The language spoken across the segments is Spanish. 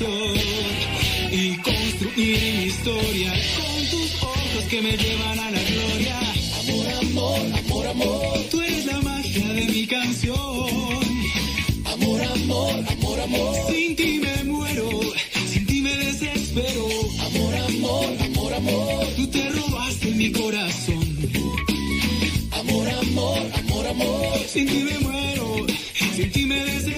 Y construir mi historia con tus ojos que me llevan a la gloria. Amor, amor, amor, amor. Tú eres la magia de mi canción. Amor, amor, amor, amor. Sin ti me muero, sin ti me desespero. Amor, amor, amor, amor. Tú te robaste mi corazón. Amor, amor, amor, amor. Sin ti me muero, sin ti me desespero.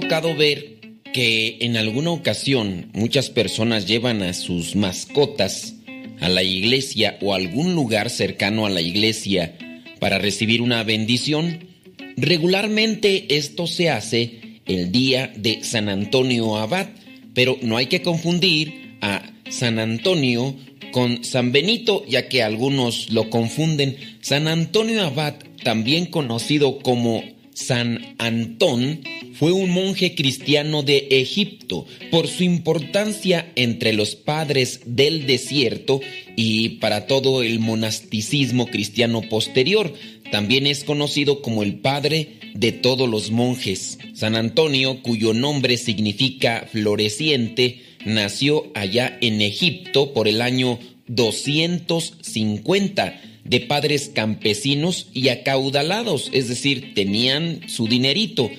Tocado ver que en alguna ocasión muchas personas llevan a sus mascotas a la iglesia o algún lugar cercano a la iglesia para recibir una bendición? Regularmente esto se hace el día de San Antonio Abad, pero no hay que confundir a San Antonio con San Benito, ya que algunos lo confunden. San Antonio Abad, también conocido como San Antón, fue un monje cristiano de Egipto por su importancia entre los padres del desierto y para todo el monasticismo cristiano posterior. También es conocido como el padre de todos los monjes. San Antonio, cuyo nombre significa floreciente, nació allá en Egipto por el año 250 de padres campesinos y acaudalados, es decir, tenían su dinerito.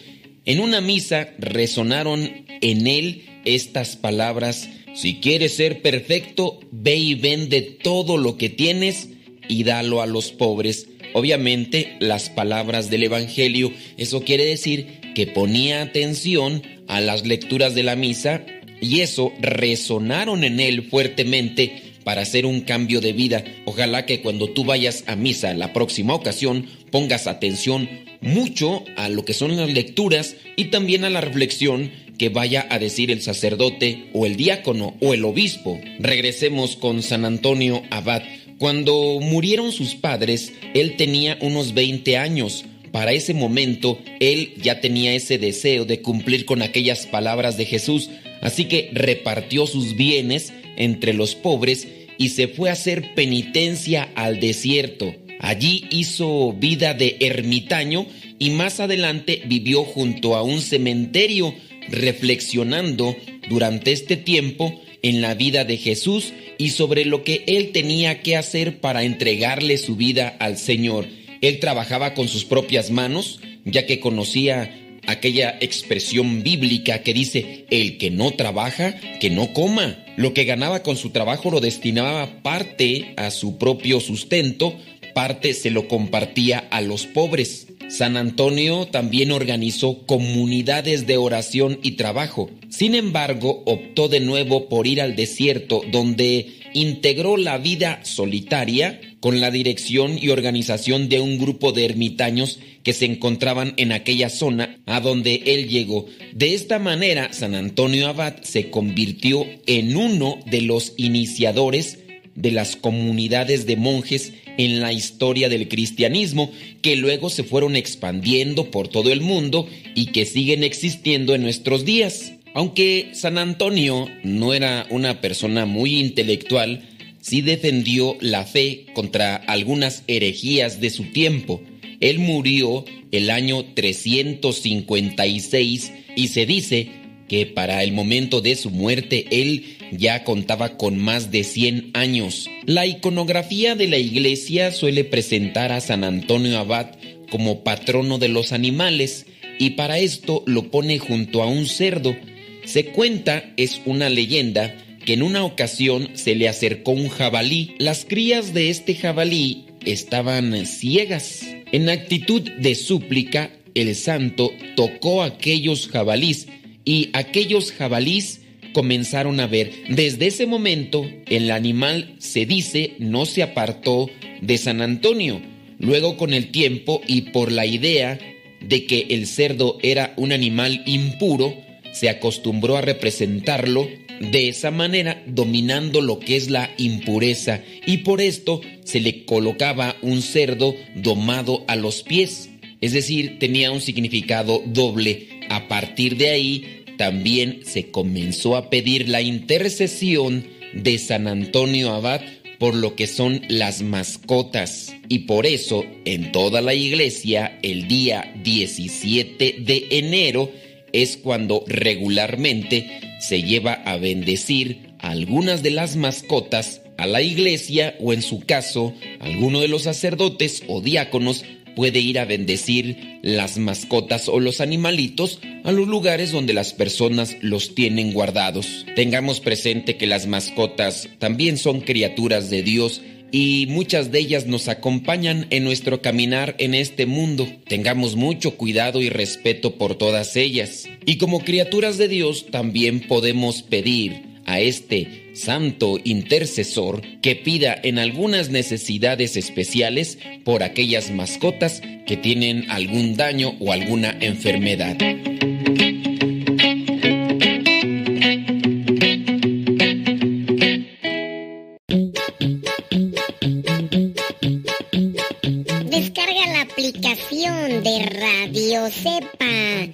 En una misa resonaron en él estas palabras, si quieres ser perfecto, ve y vende todo lo que tienes y dalo a los pobres. Obviamente las palabras del Evangelio, eso quiere decir que ponía atención a las lecturas de la misa y eso resonaron en él fuertemente para hacer un cambio de vida. Ojalá que cuando tú vayas a misa la próxima ocasión pongas atención mucho a lo que son las lecturas y también a la reflexión que vaya a decir el sacerdote o el diácono o el obispo. Regresemos con San Antonio Abad. Cuando murieron sus padres, él tenía unos 20 años. Para ese momento, él ya tenía ese deseo de cumplir con aquellas palabras de Jesús, así que repartió sus bienes entre los pobres y se fue a hacer penitencia al desierto. Allí hizo vida de ermitaño y más adelante vivió junto a un cementerio reflexionando durante este tiempo en la vida de Jesús y sobre lo que él tenía que hacer para entregarle su vida al Señor. Él trabajaba con sus propias manos, ya que conocía aquella expresión bíblica que dice, el que no trabaja, que no coma. Lo que ganaba con su trabajo lo destinaba parte a su propio sustento, se lo compartía a los pobres. San Antonio también organizó comunidades de oración y trabajo. Sin embargo, optó de nuevo por ir al desierto, donde integró la vida solitaria con la dirección y organización de un grupo de ermitaños que se encontraban en aquella zona a donde él llegó. De esta manera, San Antonio Abad se convirtió en uno de los iniciadores de las comunidades de monjes en la historia del cristianismo que luego se fueron expandiendo por todo el mundo y que siguen existiendo en nuestros días. Aunque San Antonio no era una persona muy intelectual, sí defendió la fe contra algunas herejías de su tiempo. Él murió el año 356 y se dice que para el momento de su muerte él ya contaba con más de 100 años. La iconografía de la iglesia suele presentar a San Antonio Abad como patrono de los animales y para esto lo pone junto a un cerdo. Se cuenta, es una leyenda, que en una ocasión se le acercó un jabalí. Las crías de este jabalí estaban ciegas. En actitud de súplica, el santo tocó aquellos jabalís y aquellos jabalís comenzaron a ver. Desde ese momento, el animal, se dice, no se apartó de San Antonio. Luego, con el tiempo y por la idea de que el cerdo era un animal impuro, se acostumbró a representarlo de esa manera, dominando lo que es la impureza, y por esto se le colocaba un cerdo domado a los pies. Es decir, tenía un significado doble. A partir de ahí, también se comenzó a pedir la intercesión de San Antonio Abad por lo que son las mascotas. Y por eso, en toda la iglesia, el día 17 de enero es cuando regularmente se lleva a bendecir algunas de las mascotas a la iglesia o en su caso, alguno de los sacerdotes o diáconos puede ir a bendecir las mascotas o los animalitos a los lugares donde las personas los tienen guardados. Tengamos presente que las mascotas también son criaturas de Dios y muchas de ellas nos acompañan en nuestro caminar en este mundo. Tengamos mucho cuidado y respeto por todas ellas. Y como criaturas de Dios también podemos pedir a este santo intercesor que pida en algunas necesidades especiales por aquellas mascotas que tienen algún daño o alguna enfermedad. Descarga la aplicación de Radio Cepa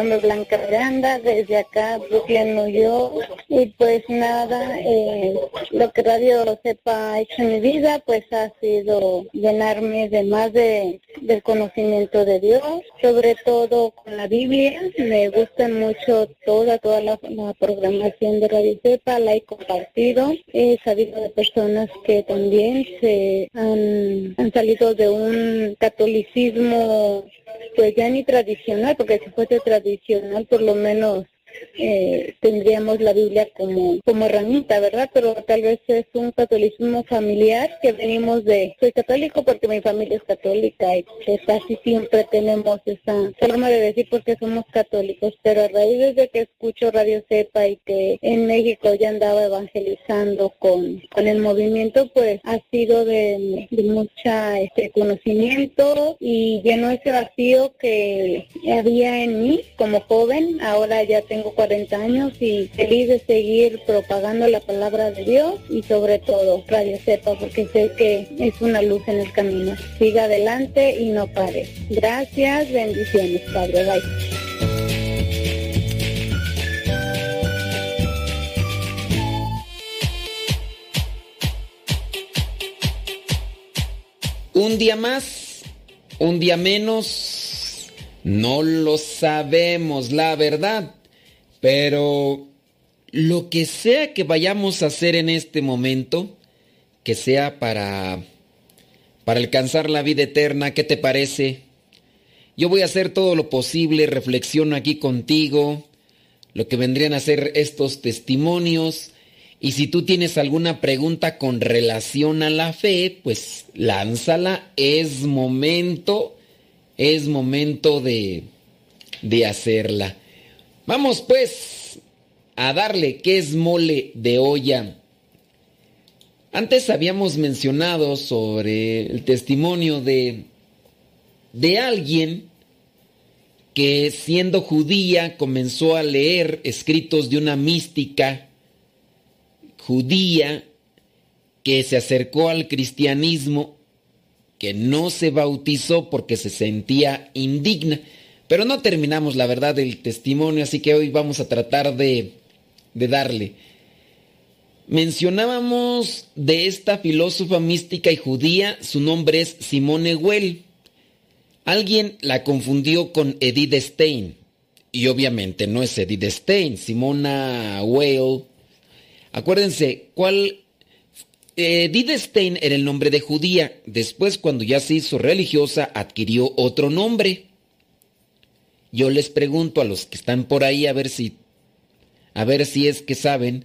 Nombre Blanca Miranda, desde acá, Brooklyn, New York. Y pues nada, eh, lo que Radio Sepa ha hecho en mi vida, pues ha sido llenarme de más de, del conocimiento de Dios, sobre todo con la Biblia. Me gusta mucho toda, toda la, la programación de Radio Sepa, la he compartido. He sabido de personas que también se han, han salido de un catolicismo pues ya ni tradicional, porque si fuese tradicional por lo menos eh, tendríamos la Biblia como, como herramienta, ¿verdad? Pero tal vez es un catolicismo familiar que venimos de, soy católico porque mi familia es católica y pues casi siempre tenemos esa forma de decir porque somos católicos, pero a raíz de que escucho Radio Cepa y que en México ya andaba evangelizando con, con el movimiento, pues ha sido de, de mucha este conocimiento y llenó ese vacío que había en mí como joven, ahora ya tengo 40 años y feliz de seguir propagando la palabra de Dios y sobre todo Radio Sepa porque sé que es una luz en el camino. Siga adelante y no pare. Gracias, bendiciones, Padre. Bye. Un día más, un día menos, no lo sabemos, la verdad. Pero lo que sea que vayamos a hacer en este momento, que sea para para alcanzar la vida eterna, ¿qué te parece? Yo voy a hacer todo lo posible, reflexiono aquí contigo, lo que vendrían a ser estos testimonios, y si tú tienes alguna pregunta con relación a la fe, pues lánzala, es momento, es momento de, de hacerla. Vamos pues a darle qué es mole de olla. Antes habíamos mencionado sobre el testimonio de, de alguien que siendo judía comenzó a leer escritos de una mística judía que se acercó al cristianismo, que no se bautizó porque se sentía indigna. Pero no terminamos la verdad del testimonio, así que hoy vamos a tratar de, de darle. Mencionábamos de esta filósofa mística y judía, su nombre es Simone Weil. Alguien la confundió con Edith Stein. Y obviamente no es Edith Stein, Simona Weil. Acuérdense, ¿cuál? Edith Stein era el nombre de judía. Después, cuando ya se hizo religiosa, adquirió otro nombre. Yo les pregunto a los que están por ahí a ver si a ver si es que saben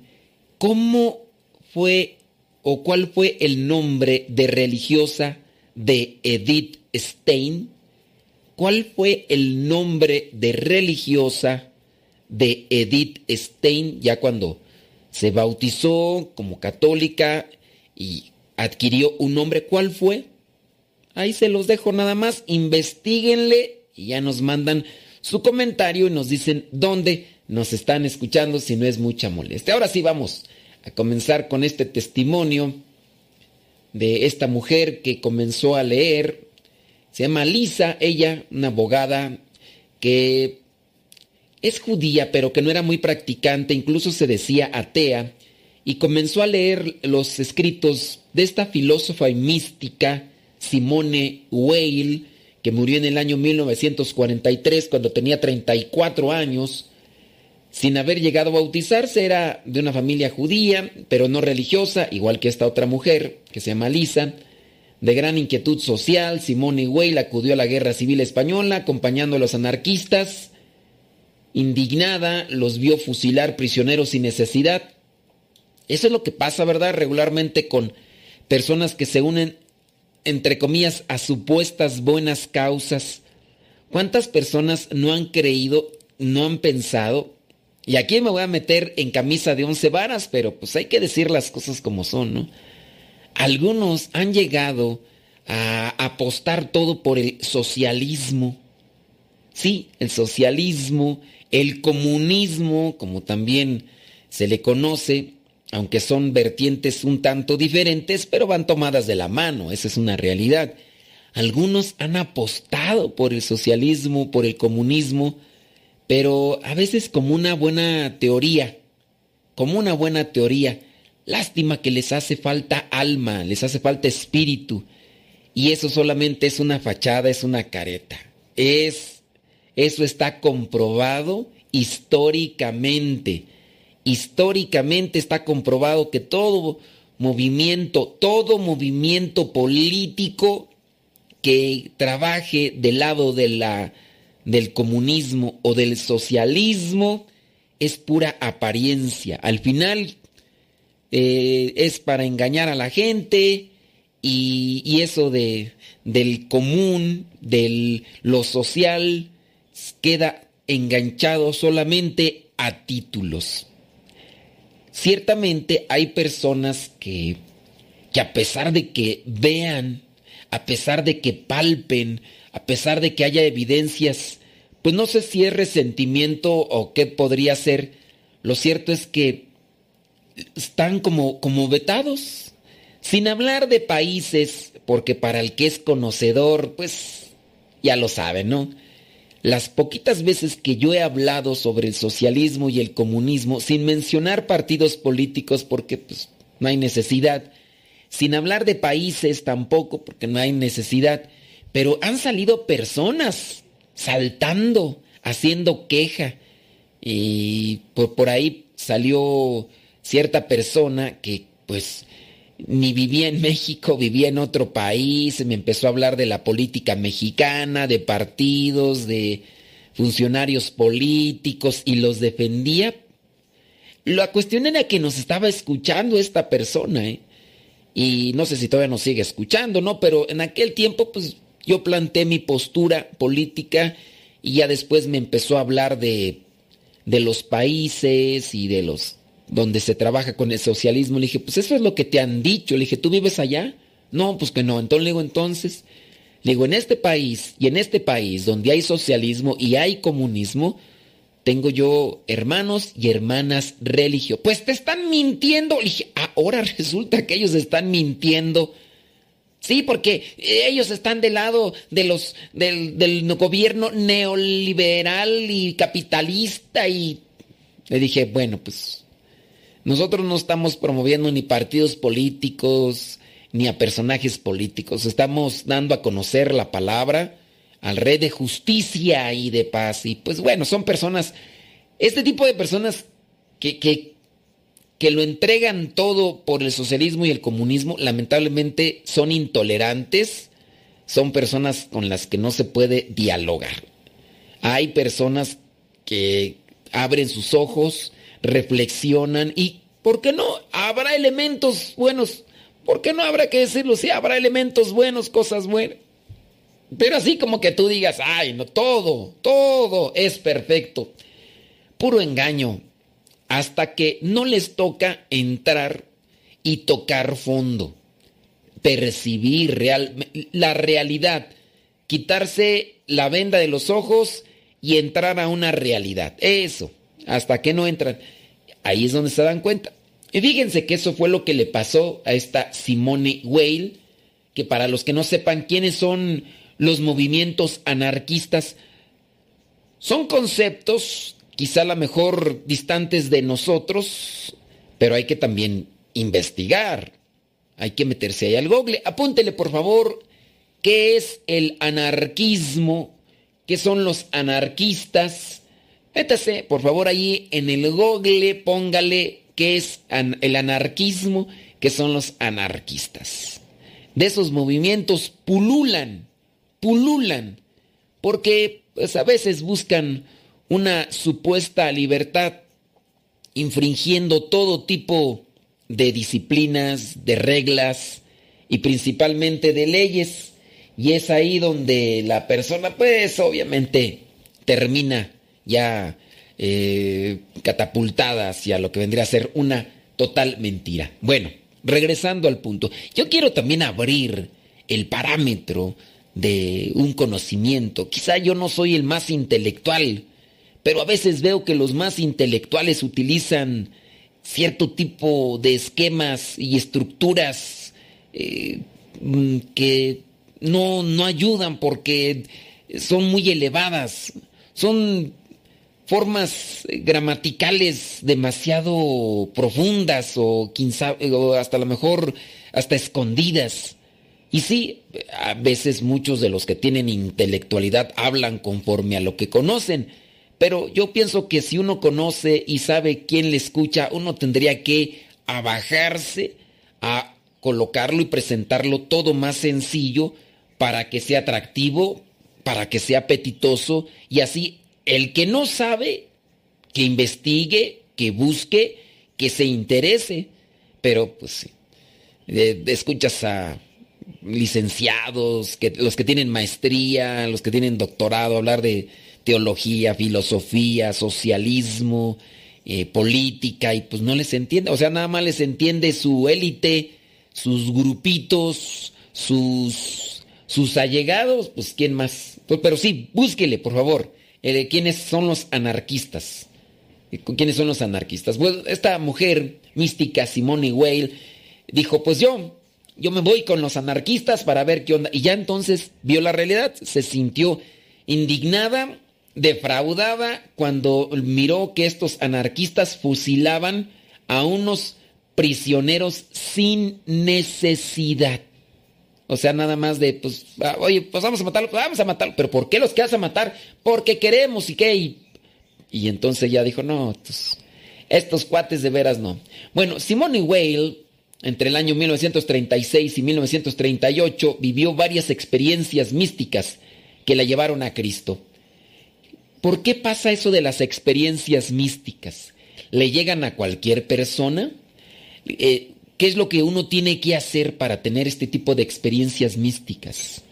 cómo fue o cuál fue el nombre de religiosa de Edith Stein. ¿Cuál fue el nombre de religiosa de Edith Stein ya cuando se bautizó como católica y adquirió un nombre? ¿Cuál fue? Ahí se los dejo nada más. Investíguenle y ya nos mandan su comentario y nos dicen dónde nos están escuchando si no es mucha molestia. Ahora sí vamos a comenzar con este testimonio de esta mujer que comenzó a leer. Se llama Lisa, ella, una abogada que es judía, pero que no era muy practicante, incluso se decía atea, y comenzó a leer los escritos de esta filósofa y mística, Simone Weil, que murió en el año 1943 cuando tenía 34 años, sin haber llegado a bautizarse, era de una familia judía, pero no religiosa, igual que esta otra mujer, que se llama Lisa. De gran inquietud social, Simone Weil acudió a la guerra civil española, acompañando a los anarquistas. Indignada, los vio fusilar prisioneros sin necesidad. Eso es lo que pasa, ¿verdad? Regularmente con personas que se unen entre comillas, a supuestas buenas causas. ¿Cuántas personas no han creído, no han pensado? Y aquí me voy a meter en camisa de once varas, pero pues hay que decir las cosas como son, ¿no? Algunos han llegado a apostar todo por el socialismo. Sí, el socialismo, el comunismo, como también se le conoce, aunque son vertientes un tanto diferentes, pero van tomadas de la mano, esa es una realidad. Algunos han apostado por el socialismo, por el comunismo, pero a veces como una buena teoría, como una buena teoría. Lástima que les hace falta alma, les hace falta espíritu, y eso solamente es una fachada, es una careta. Es eso está comprobado históricamente históricamente está comprobado que todo movimiento, todo movimiento político que trabaje del lado de la, del comunismo o del socialismo es pura apariencia. Al final eh, es para engañar a la gente y, eso de, del común, de lo social, queda enganchado solamente a títulos. Ciertamente hay personas que, que a pesar de que vean, a pesar de que palpen, a pesar de que haya evidencias, pues no sé si es resentimiento o qué podría ser, lo cierto es que están como, como vetados, sin hablar de países, porque para el que es conocedor, pues ya lo sabe, ¿no? Las poquitas veces que yo he hablado sobre el socialismo y el comunismo, sin mencionar partidos políticos porque pues, no hay necesidad, sin hablar de países tampoco porque no hay necesidad, pero han salido personas saltando, haciendo queja, y por, por ahí salió cierta persona que pues ni vivía en México, vivía en otro país, me empezó a hablar de la política mexicana, de partidos, de funcionarios políticos y los defendía. La cuestión era que nos estaba escuchando esta persona, ¿eh? Y no sé si todavía nos sigue escuchando, ¿no? Pero en aquel tiempo, pues yo planteé mi postura política y ya después me empezó a hablar de, de los países y de los donde se trabaja con el socialismo. Le dije, pues eso es lo que te han dicho. Le dije, ¿tú vives allá? No, pues que no. Entonces le digo, entonces, le digo, en este país y en este país donde hay socialismo y hay comunismo, tengo yo hermanos y hermanas religiosas. Pues te están mintiendo. Le dije, ahora resulta que ellos están mintiendo. Sí, porque ellos están del lado de los, del, del gobierno neoliberal y capitalista y le dije, bueno, pues nosotros no estamos promoviendo ni partidos políticos ni a personajes políticos. Estamos dando a conocer la palabra al rey de justicia y de paz. Y pues bueno, son personas, este tipo de personas que, que, que lo entregan todo por el socialismo y el comunismo, lamentablemente son intolerantes, son personas con las que no se puede dialogar. Hay personas que abren sus ojos, reflexionan y, ¿por qué no? Habrá elementos buenos. ¿Por qué no habrá que decirlo? Sí, habrá elementos buenos, cosas buenas. Pero así como que tú digas, ay, no, todo, todo es perfecto. Puro engaño. Hasta que no les toca entrar y tocar fondo. Percibir real, la realidad. Quitarse la venda de los ojos y entrar a una realidad. Eso. Hasta que no entran. Ahí es donde se dan cuenta. Y fíjense que eso fue lo que le pasó a esta Simone Weil, que para los que no sepan quiénes son los movimientos anarquistas, son conceptos quizá a lo mejor distantes de nosotros, pero hay que también investigar. Hay que meterse ahí al google. Apúntele, por favor, qué es el anarquismo, qué son los anarquistas Métase, por favor, ahí en el google, póngale qué es el anarquismo, qué son los anarquistas. De esos movimientos pululan, pululan, porque pues, a veces buscan una supuesta libertad infringiendo todo tipo de disciplinas, de reglas y principalmente de leyes. Y es ahí donde la persona, pues obviamente, termina ya eh, catapultada hacia lo que vendría a ser una total mentira. Bueno, regresando al punto, yo quiero también abrir el parámetro de un conocimiento. Quizá yo no soy el más intelectual, pero a veces veo que los más intelectuales utilizan cierto tipo de esquemas y estructuras eh, mm, que no, no ayudan porque son muy elevadas, son formas gramaticales demasiado profundas o, hasta a lo mejor hasta escondidas. Y sí, a veces muchos de los que tienen intelectualidad hablan conforme a lo que conocen, pero yo pienso que si uno conoce y sabe quién le escucha, uno tendría que abajarse a colocarlo y presentarlo todo más sencillo para que sea atractivo, para que sea apetitoso y así el que no sabe que investigue, que busque, que se interese. Pero pues sí, escuchas a licenciados, los que tienen maestría, los que tienen doctorado, hablar de teología, filosofía, socialismo, eh, política, y pues no les entiende, o sea, nada más les entiende su élite, sus grupitos, sus, sus allegados, pues quién más. Pues, pero sí, búsquele, por favor, eh, quiénes son los anarquistas. Eh, ¿Quiénes son los anarquistas? Pues esta mujer mística, Simone Weil, dijo, pues yo yo me voy con los anarquistas para ver qué onda. Y ya entonces vio la realidad, se sintió indignada, defraudada, cuando miró que estos anarquistas fusilaban a unos prisioneros sin necesidad. O sea, nada más de, pues, ah, oye, pues vamos a matarlo, pues vamos a matarlo. Pero ¿por qué los quedas a matar? Porque queremos y qué. Y, y entonces ya dijo, no, pues, estos cuates de veras no. Bueno, Simone Weil entre el año 1936 y 1938 vivió varias experiencias místicas que la llevaron a Cristo. ¿Por qué pasa eso de las experiencias místicas? ¿Le llegan a cualquier persona? Eh, ¿Qué es lo que uno tiene que hacer para tener este tipo de experiencias místicas?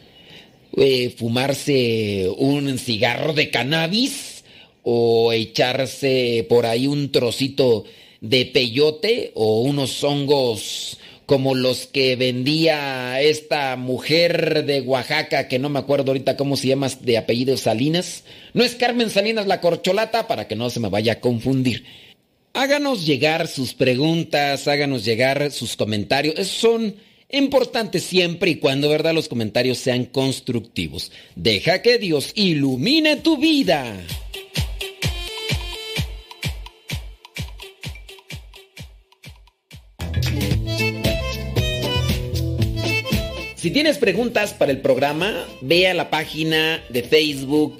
Eh, ¿Fumarse un cigarro de cannabis? ¿O echarse por ahí un trocito de peyote o unos hongos como los que vendía esta mujer de Oaxaca, que no me acuerdo ahorita cómo se llama, de apellido Salinas. No es Carmen Salinas la corcholata, para que no se me vaya a confundir. Háganos llegar sus preguntas, háganos llegar sus comentarios. son importantes siempre y cuando, ¿verdad?, los comentarios sean constructivos. Deja que Dios ilumine tu vida. Si tienes preguntas para el programa, ve a la página de Facebook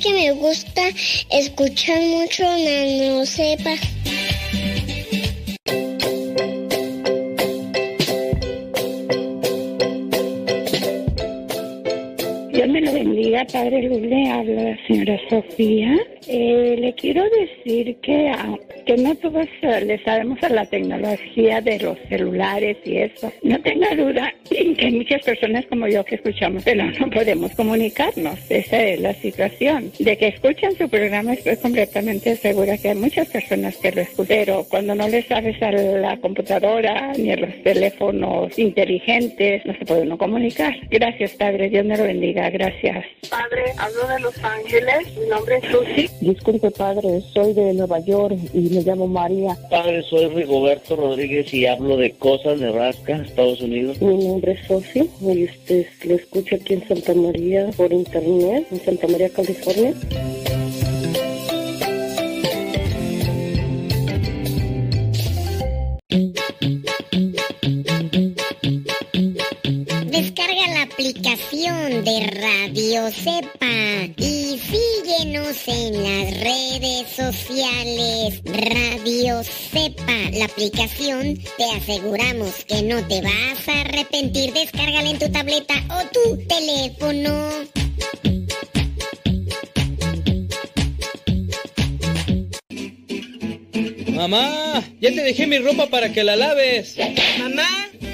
Que me gusta escuchar mucho Nano Sepa. Dios me lo bendiga, Padre Luz, le habla la señora Sofía. Eh, le quiero decir que, ah, que no todos eh, le sabemos a la tecnología de los celulares y eso. No tenga duda que hay muchas personas como yo que escuchamos, pero no podemos comunicarnos. Esa es la situación. De que escuchan su programa estoy completamente segura que hay muchas personas que lo escuchan, pero cuando no le sabes a la computadora ni a los teléfonos inteligentes, no se puede uno comunicar. Gracias, Padre. Dios me lo bendiga. Gracias. Padre, hablo de Los Ángeles. Mi nombre es Susi. Disculpe, padre, soy de Nueva York y me llamo María. Padre, soy Rigoberto Rodríguez y hablo de cosas de Rasca, Estados Unidos. Mi nombre es Sofi y este, lo escucho aquí en Santa María por internet, en Santa María, California. Descarga la aplicación de Radio Cepa y síguenos en las redes sociales. Radio Cepa, la aplicación, te aseguramos que no te vas a arrepentir. Descárgala en tu tableta o tu teléfono. Mamá, ya te dejé mi ropa para que la laves. Mamá,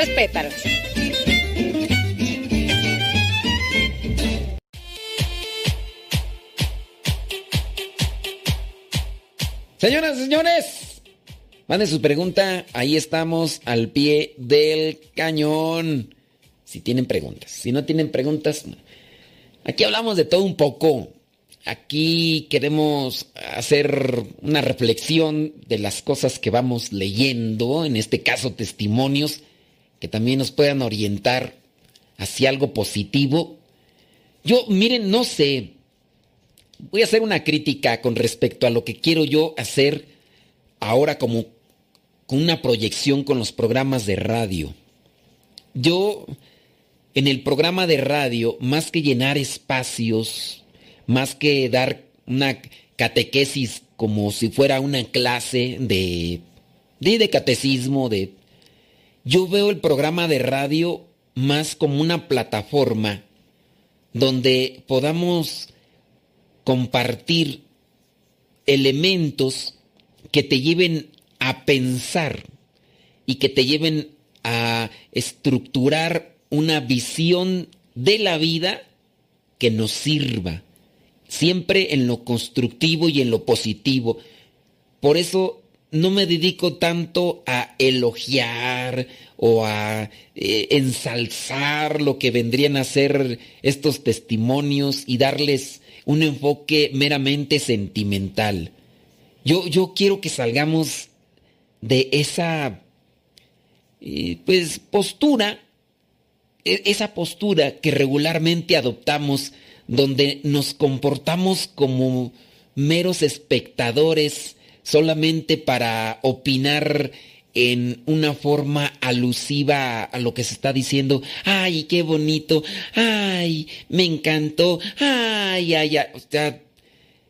Respétalas. Señoras y señores, Mande su pregunta, ahí estamos al pie del cañón. Si tienen preguntas. Si no tienen preguntas, aquí hablamos de todo un poco. Aquí queremos hacer una reflexión de las cosas que vamos leyendo, en este caso testimonios, que también nos puedan orientar hacia algo positivo. Yo, miren, no sé, voy a hacer una crítica con respecto a lo que quiero yo hacer ahora como con una proyección con los programas de radio. Yo, en el programa de radio, más que llenar espacios, más que dar una catequesis como si fuera una clase de, de, de catecismo, de... Yo veo el programa de radio más como una plataforma donde podamos compartir elementos que te lleven a pensar y que te lleven a estructurar una visión de la vida que nos sirva, siempre en lo constructivo y en lo positivo. Por eso no me dedico tanto a elogiar o a eh, ensalzar lo que vendrían a ser estos testimonios y darles un enfoque meramente sentimental. Yo, yo quiero que salgamos de esa eh, pues postura, e, esa postura que regularmente adoptamos donde nos comportamos como meros espectadores solamente para opinar en una forma alusiva a lo que se está diciendo. Ay, qué bonito. Ay, me encantó. Ay, ay, ay. O sea,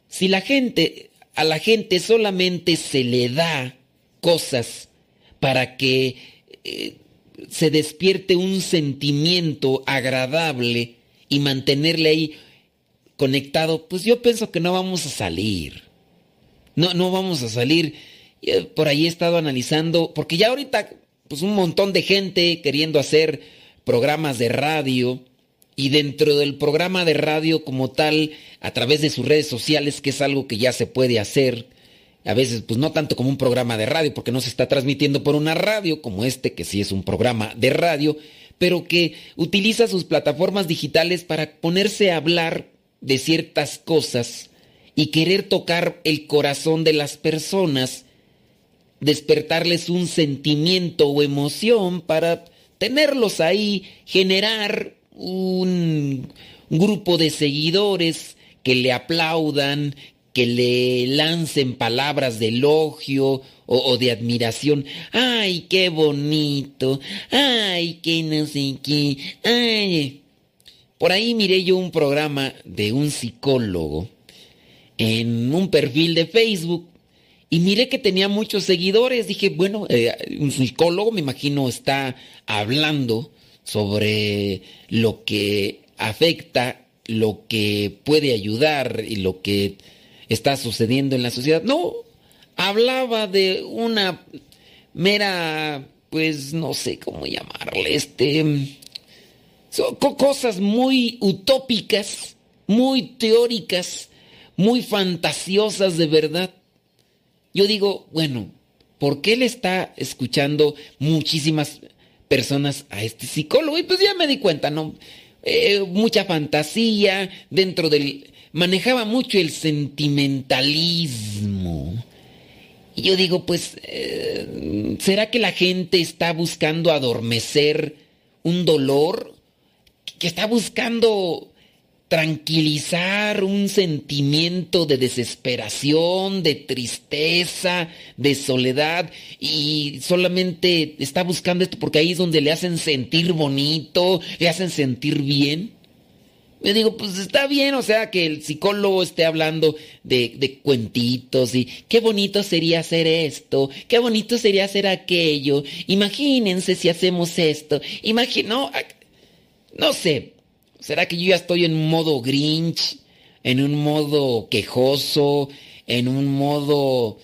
si la gente, a la gente solamente se le da cosas para que eh, se despierte un sentimiento agradable y mantenerle ahí conectado, pues yo pienso que no vamos a salir. No, no vamos a salir. Eh, por ahí he estado analizando, porque ya ahorita, pues un montón de gente queriendo hacer programas de radio y dentro del programa de radio como tal, a través de sus redes sociales, que es algo que ya se puede hacer, a veces pues no tanto como un programa de radio, porque no se está transmitiendo por una radio como este, que sí es un programa de radio, pero que utiliza sus plataformas digitales para ponerse a hablar de ciertas cosas y querer tocar el corazón de las personas, despertarles un sentimiento o emoción para tenerlos ahí, generar un grupo de seguidores que le aplaudan, que le lancen palabras de elogio o, de admiración. ¡Ay, qué bonito! ¡Ay, qué no sé qué! ¡Ay! Por ahí miré yo un programa de un psicólogo en un perfil de Facebook y miré que tenía muchos seguidores. Dije, bueno, eh, un psicólogo me imagino está hablando sobre lo que afecta, lo que puede ayudar y lo que está sucediendo en la sociedad. No, hablaba de una mera, pues no sé cómo llamarle, este, son cosas muy utópicas, muy teóricas, muy fantasiosas de verdad. Yo digo, bueno, ¿por qué le está escuchando muchísimas personas a este psicólogo? Y pues ya me di cuenta, ¿no? Eh, mucha fantasía dentro del manejaba mucho el sentimentalismo. Y yo digo, pues, eh, ¿será que la gente está buscando adormecer un dolor? ¿Que está buscando tranquilizar un sentimiento de desesperación, de tristeza, de soledad y solamente está buscando esto porque ahí es donde le hacen sentir bonito, le hacen sentir bien. Yo digo, pues está bien, o sea, que el psicólogo esté hablando de, cuentitos y qué bonito sería hacer esto, qué bonito sería hacer aquello, imagínense si hacemos esto, imagino, no sé, ¿será que yo ya estoy en modo grinch, en un modo quejoso, en un modo,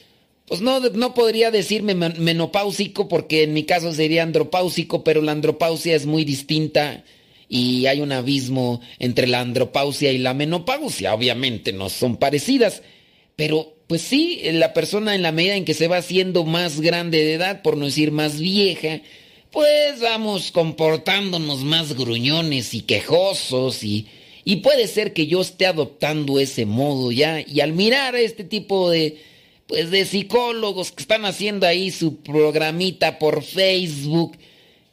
pues no, no podría decirme menopáusico porque en mi caso sería andropáusico, pero la andropausia es muy distinta y hay un abismo entre la andropausia y la menopausia. Obviamente no son parecidas, pero pues sí, la persona en la medida en que se va haciendo más grande de edad, por no decir más vieja, pues vamos comportándonos más gruñones y quejosos y, y puede ser que yo esté adoptando ese modo ya y al mirar a este tipo de pues de psicólogos que están haciendo ahí su programita por Facebook,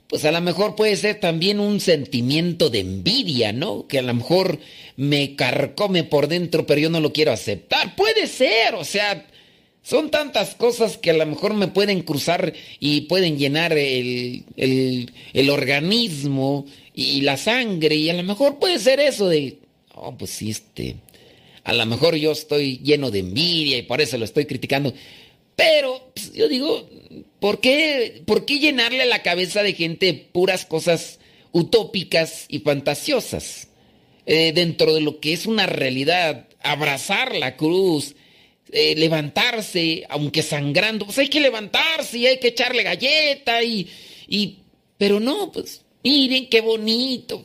pues a lo mejor puede ser también un sentimiento de envidia, ¿no? Que a lo mejor me carcome por dentro, pero yo no lo quiero aceptar. Puede ser, o sea, son tantas cosas que a lo mejor me pueden cruzar y pueden llenar el, el, organismo y la sangre, y a lo mejor puede ser eso de, oh, pues este, a lo mejor yo estoy lleno de envidia y por eso lo estoy criticando. Pero pues, yo digo, ¿por qué, ¿por qué llenarle la cabeza de gente puras cosas utópicas y fantasiosas? Eh, dentro de lo que es una realidad, abrazar la cruz, eh, levantarse, aunque sangrando, pues hay que levantarse y hay que echarle galleta y, y, pero no, pues miren qué bonito.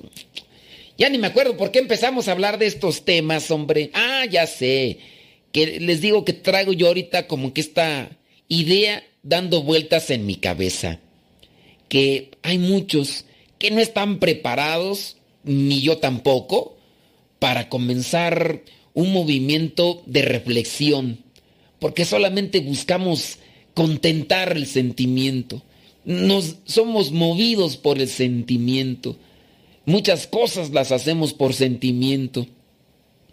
Ya ni me acuerdo por qué empezamos a hablar de estos temas, hombre. Ah, ya sé que les digo que traigo yo ahorita como que esta idea dando vueltas en mi cabeza. Que hay muchos que no están preparados, ni yo tampoco, para comenzar un movimiento de reflexión. Porque solamente buscamos contentar el sentimiento. Nos somos movidos por el sentimiento. Muchas cosas las hacemos por sentimiento.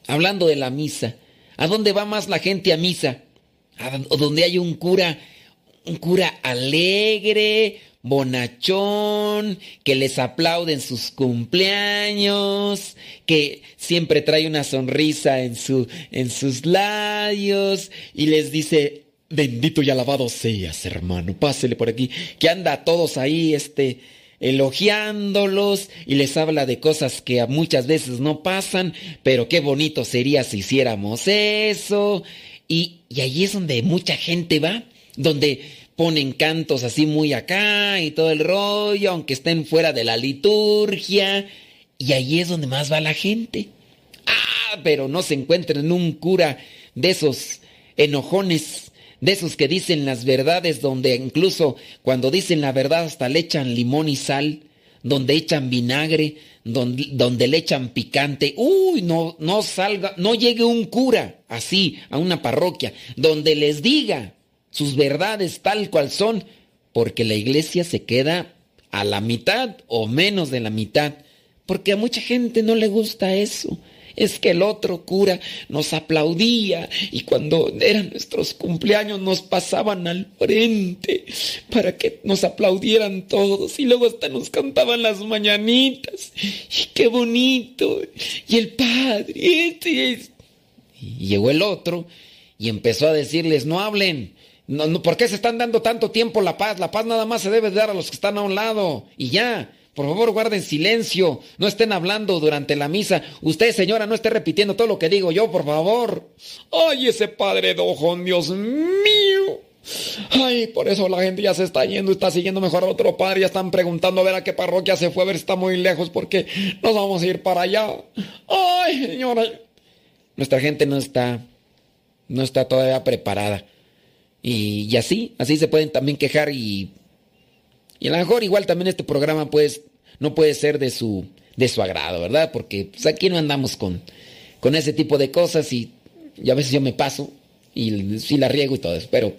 Hablando de la misa, ¿A dónde va más la gente a misa? A hay un cura, un cura alegre, bonachón, que les aplauden sus cumpleaños, que siempre trae una sonrisa en, su, en sus labios y les dice, bendito y alabado seas, hermano, pásele por aquí, que anda todos ahí, este, elogiándolos y les habla de cosas que muchas veces no pasan, pero qué bonito sería si hiciéramos eso. Y, y allí es donde mucha gente va, donde ponen cantos así muy acá y todo el rollo, aunque estén fuera de la liturgia. Y allí es donde más va la gente. Ah, pero no se encuentren un cura de esos enojones de esos que dicen las verdades, donde incluso cuando dicen la verdad hasta le echan limón y sal, donde echan vinagre, donde, donde le echan picante. Uy, no, no salga, no llegue un cura así a una parroquia, donde les diga sus verdades tal cual son, porque la iglesia se queda a la mitad o menos de la mitad, porque a mucha gente no le gusta eso es que el otro cura nos aplaudía y cuando eran nuestros cumpleaños nos pasaban al frente para que nos aplaudieran todos y luego hasta nos cantaban las mañanitas. Y qué bonito. Y el padre, este, Y llegó el otro y empezó a decirles, no hablen. ¿Por qué se están dando tanto tiempo la paz? La paz nada más se debe dar a los que están a un lado. Y ya. Por favor, guarden silencio. No estén hablando durante la misa. Usted, señora, no esté repitiendo todo lo que digo yo, por favor. Ay, ese padre dojón, Dios mío. Ay, por eso la gente ya se está yendo, está siguiendo mejor a otro padre, ya están preguntando a ver a qué parroquia se fue, a ver si está muy lejos, porque nos vamos a ir para allá. Ay, señora. Nuestra gente no está, no está todavía preparada. Y, y así, así se pueden también quejar y y a lo mejor igual también este programa pues no puede ser de su, de su agrado, ¿verdad? Porque pues, aquí no andamos con, con ese tipo de cosas y, a veces yo me paso y sí la riego y todo eso, pero...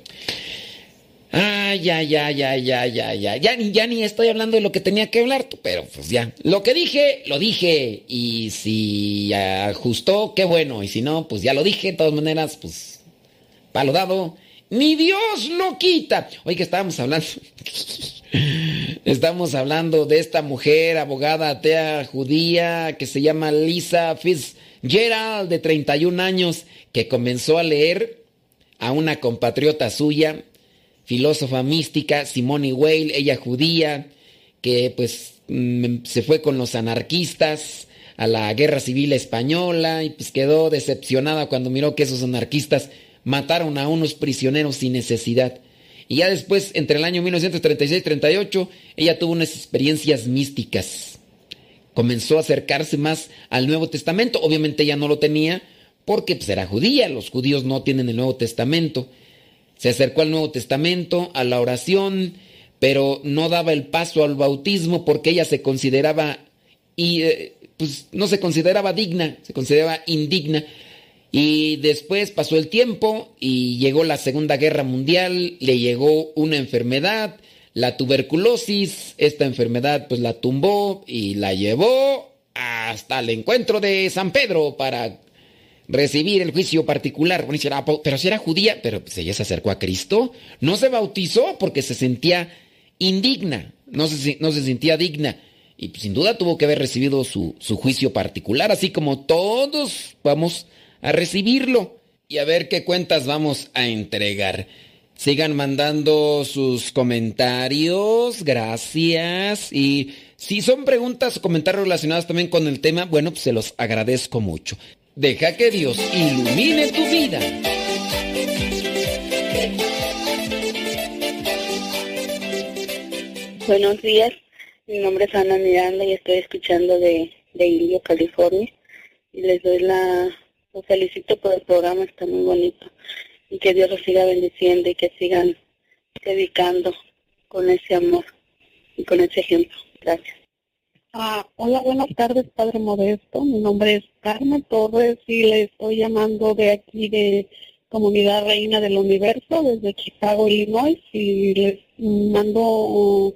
Ay, ya, ya, ya, ya, ya, ya. Ya ni, ya ni estoy hablando de lo que tenía que hablar, pero pues ya. Lo que dije, lo dije. Y si ajustó, qué bueno. Y si no, pues ya lo dije. De todas maneras, pues, palo dado. Ni Dios lo quita. Oye, que estábamos hablando. Estamos hablando de esta mujer, abogada atea judía, que se llama Lisa Fitzgerald, de 31 años, que comenzó a leer a una compatriota suya, filósofa mística, Simone Weil, ella judía, que pues mm, se fue con los anarquistas a la guerra civil española y pues quedó decepcionada cuando miró que esos anarquistas mataron a unos prisioneros sin necesidad. Y ya después, entre el año 1936 y 38, ella tuvo unas experiencias místicas. Comenzó a acercarse más al Nuevo Testamento. Obviamente ella no lo tenía porque pues, era judía, los judíos no tienen el Nuevo Testamento. Se acercó al Nuevo Testamento, a la oración, pero no daba el paso al bautismo porque ella se consideraba y eh, pues no se consideraba digna, se consideraba indigna. Y después pasó el tiempo y llegó la Segunda Guerra Mundial, le llegó una enfermedad, la tuberculosis, esta enfermedad pues la tumbó y la llevó hasta el encuentro de San Pedro para recibir el juicio particular. pero si era judía, pero pues ella se acercó a Cristo, no se bautizó porque se sentía indigna, no se, no se sentía digna. Y pues, sin duda tuvo que haber recibido su, su juicio particular, así como todos vamos recibirlo y a ver qué cuentas vamos a entregar. Sigan mandando sus comentarios, gracias. Y si son preguntas o comentarios relacionados también con el tema, bueno, pues se los agradezco mucho. Deja que Dios ilumine tu vida. Buenos días, mi nombre es Ana Miranda y estoy escuchando de, de California. Y les doy la, los felicito por el programa, está muy bonito. Y que Dios los siga bendiciendo y que sigan dedicando con ese amor y con ese ejemplo. Gracias. Ah, hola, buenas tardes, Padre Modesto. Mi nombre es Carmen Torres y le estoy llamando de aquí de Comunidad Reina del Universo, desde Chicago, Illinois. Y les mando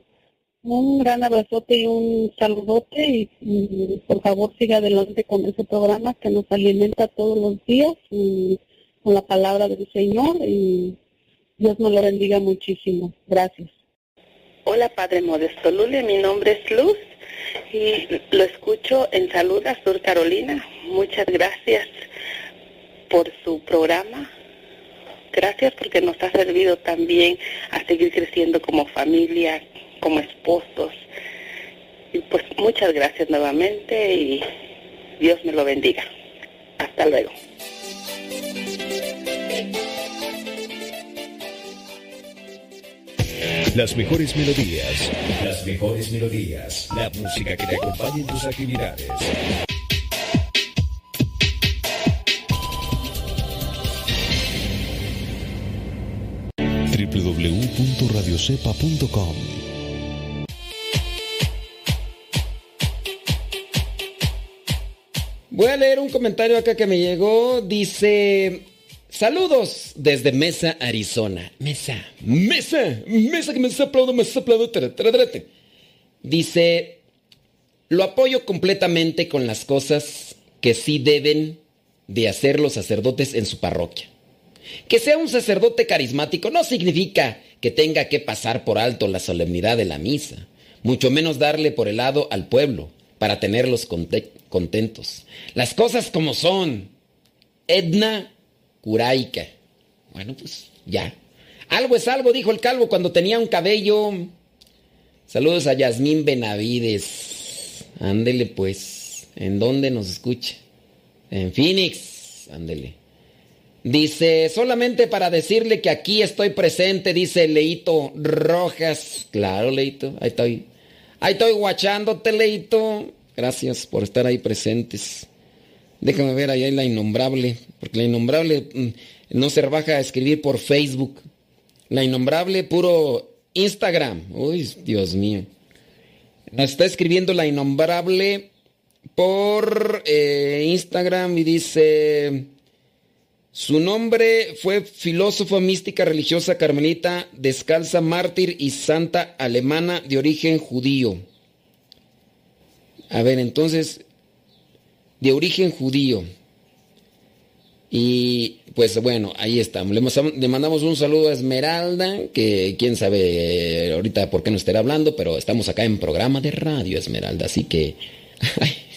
un gran abrazote y un saludote y, por favor siga adelante con ese programa que nos alimenta todos los días con la palabra del Señor y Dios nos lo bendiga muchísimo. Gracias. Hola Padre Modesto Lule, mi nombre es Luz y lo escucho en Saluda, Sur Carolina. Muchas gracias por su programa. Gracias porque nos ha servido también a seguir creciendo como familia, como esposos. Y pues muchas gracias nuevamente y Dios me lo bendiga. Hasta luego. Las mejores melodías, las mejores melodías, la música que te acompañe en tus actividades. Voy a leer un comentario acá que me llegó. Dice, saludos desde Mesa, Arizona. Mesa, Mesa, Mesa, que me aplaudo, me aplaudo. Dice, lo apoyo completamente con las cosas que sí deben de hacer los sacerdotes en su parroquia. Que sea un sacerdote carismático no significa que tenga que pasar por alto la solemnidad de la misa, mucho menos darle por el lado al pueblo para tenerlos contentos. Las cosas como son. Edna Curaica. Bueno, pues ya. Algo es algo, dijo el calvo cuando tenía un cabello. Saludos a Yasmín Benavides. Ándele pues. ¿En dónde nos escucha? En Phoenix. Ándele. Dice, solamente para decirle que aquí estoy presente, dice Leito Rojas. Claro, Leito, ahí estoy. Ahí estoy guachándote, Leito. Gracias por estar ahí presentes. Déjame ver ahí la innombrable, porque la innombrable mm, no se rebaja a escribir por Facebook. La innombrable puro Instagram. Uy, Dios mío. Nos está escribiendo la innombrable por eh, Instagram y dice... Su nombre fue filósofa mística religiosa carmelita, descalza, mártir y santa alemana de origen judío. A ver, entonces, de origen judío. Y pues bueno, ahí estamos. Le, mandamos un saludo a Esmeralda, que quién sabe ahorita por qué no estará hablando, pero estamos acá en programa de radio Esmeralda, así que...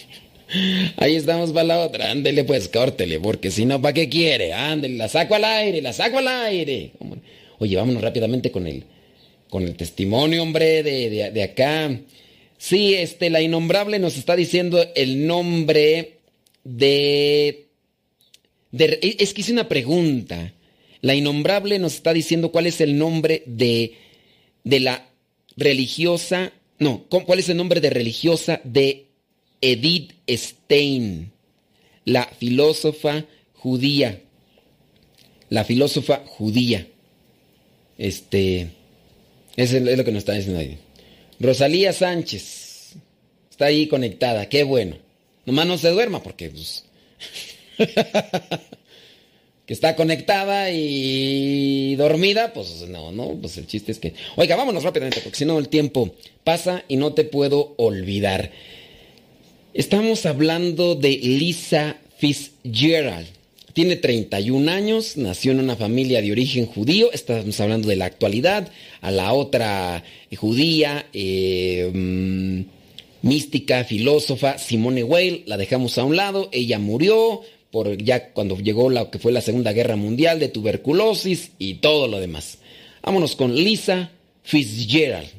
Ahí estamos para la otra. Ándele pues, córtele, porque si no, ¿para qué quiere? Ándele, la saco al aire, la saco al aire. Oye, vámonos rápidamente con el, con el testimonio, hombre, de, de, acá. Sí, este, la innombrable nos está diciendo el nombre de, de... Es que hice una pregunta. La innombrable nos está diciendo cuál es el nombre de, de la religiosa... No, ¿cuál es el nombre de religiosa de Edith Stein, la filósofa judía. La filósofa judía. Este. Es, lo que nos está diciendo ahí. Rosalía Sánchez. Está ahí conectada. Qué bueno. Nomás no se duerma porque. Pues, que está conectada y dormida, pues no, no, pues el chiste es que... Oiga, vámonos rápidamente, porque si no el tiempo pasa y no te puedo olvidar. Estamos hablando de Lisa Fitzgerald. Tiene 31 años, nació en una familia de origen judío, estamos hablando de la actualidad, a la otra judía, eh, mm, mística, filósofa, Simone Weil, la dejamos a un lado, ella murió, por ya cuando llegó la que fue la Segunda Guerra Mundial de tuberculosis y todo lo demás. Vámonos con Lisa Fitzgerald.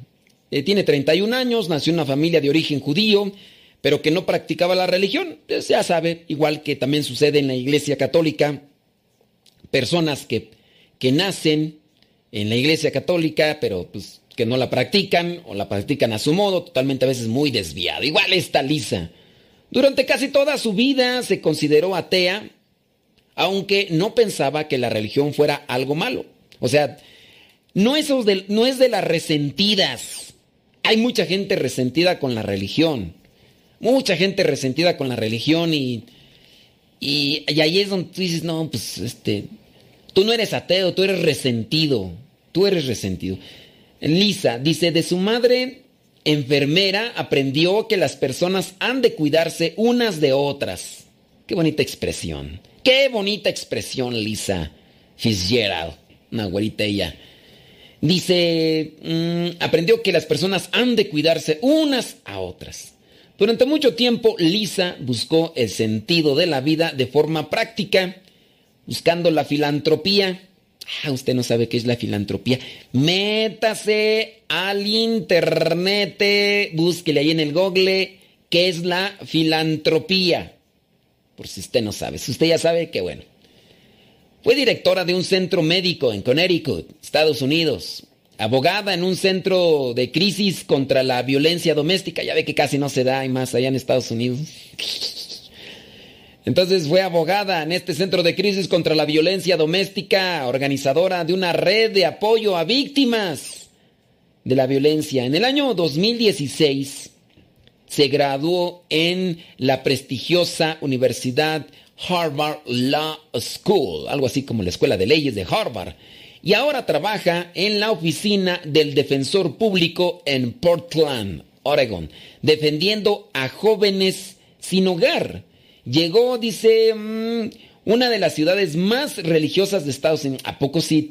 Eh, tiene 31 años, nació en una familia de origen judío, pero que no practicaba la religión. Pues ya sabe, igual que también sucede en la Iglesia Católica, personas que, que nacen en la Iglesia Católica, pero pues que no la practican o la practican a su modo, totalmente a veces muy desviado. Igual está Lisa. Durante casi toda su vida se consideró atea, aunque no pensaba que la religión fuera algo malo. O sea, no de, no es de las resentidas. Hay mucha gente resentida con la religión. Mucha gente resentida con la religión y, y, y ahí es donde tú dices, no, pues este, tú no eres ateo, tú eres resentido. Tú eres resentido. Lisa dice, de su madre enfermera aprendió que las personas han de cuidarse unas de otras. Qué bonita expresión. Qué bonita expresión, Lisa Fitzgerald. Una güerita ella. Dice, mm, aprendió que las personas han de cuidarse unas a otras. Durante mucho tiempo, Lisa buscó el sentido de la vida de forma práctica, buscando la filantropía Ah, usted no sabe qué es la filantropía. Métase al internet, búsquele ahí en el google qué es la filantropía. Por si usted no sabe. Si usted ya sabe, qué bueno. Fue directora de un centro médico en Connecticut, Estados Unidos. Abogada en un centro de crisis contra la violencia doméstica. Ya ve que casi no se da y más allá en Estados Unidos. Entonces fue abogada en este centro de crisis contra la violencia doméstica, organizadora de una red de apoyo a víctimas de la violencia. En el año 2016 se graduó en la prestigiosa Universidad Harvard Law School, algo así como la Escuela de Leyes de Harvard, y ahora trabaja en la oficina del defensor público en Portland, Oregon, defendiendo a jóvenes sin hogar Llegó, dice, mm, una de las ciudades más religiosas de Estados Unidos. ¿A poco sí?